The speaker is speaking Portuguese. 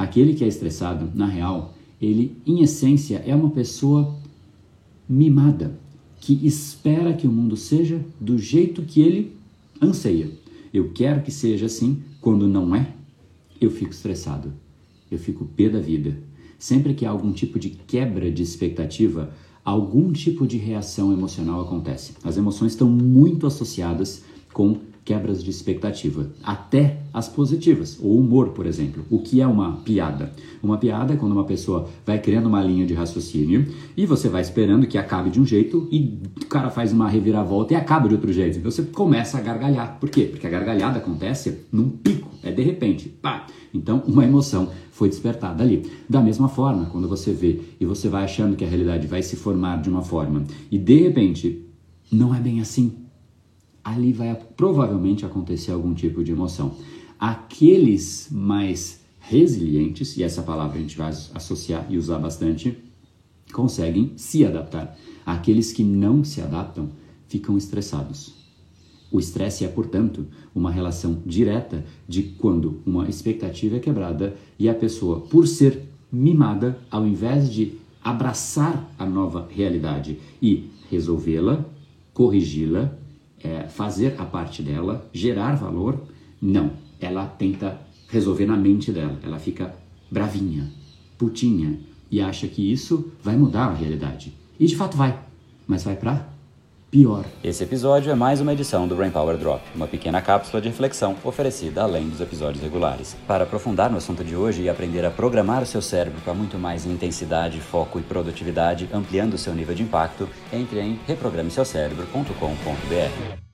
Aquele que é estressado, na real, ele, em essência, é uma pessoa mimada, que espera que o mundo seja do jeito que ele anseia. Eu quero que seja assim, quando não é, eu fico estressado, eu fico pé da vida. Sempre que há algum tipo de quebra de expectativa, algum tipo de reação emocional acontece. As emoções estão muito associadas com quebras de expectativa, até as positivas. O humor, por exemplo. O que é uma piada? Uma piada é quando uma pessoa vai criando uma linha de raciocínio e você vai esperando que acabe de um jeito e o cara faz uma reviravolta e acaba de outro jeito. Então você começa a gargalhar. Por quê? Porque a gargalhada acontece num pico, é de repente. Pá! Então uma emoção foi despertada ali. Da mesma forma, quando você vê e você vai achando que a realidade vai se formar de uma forma e de repente não é bem assim ali vai provavelmente acontecer algum tipo de emoção. Aqueles mais resilientes, e essa palavra a gente vai associar e usar bastante, conseguem se adaptar. Aqueles que não se adaptam ficam estressados. O estresse é, portanto, uma relação direta de quando uma expectativa é quebrada e a pessoa, por ser mimada, ao invés de abraçar a nova realidade e resolvê-la, corrigi-la, é, fazer a parte dela, gerar valor, não. Ela tenta resolver na mente dela. Ela fica bravinha, putinha e acha que isso vai mudar a realidade. E de fato vai, mas vai para pior. Esse episódio é mais uma edição do Brain Power Drop, uma pequena cápsula de reflexão oferecida além dos episódios regulares. Para aprofundar no assunto de hoje e aprender a programar o seu cérebro para muito mais intensidade, foco e produtividade, ampliando o seu nível de impacto, entre em reprogrameseucerebro.com.br.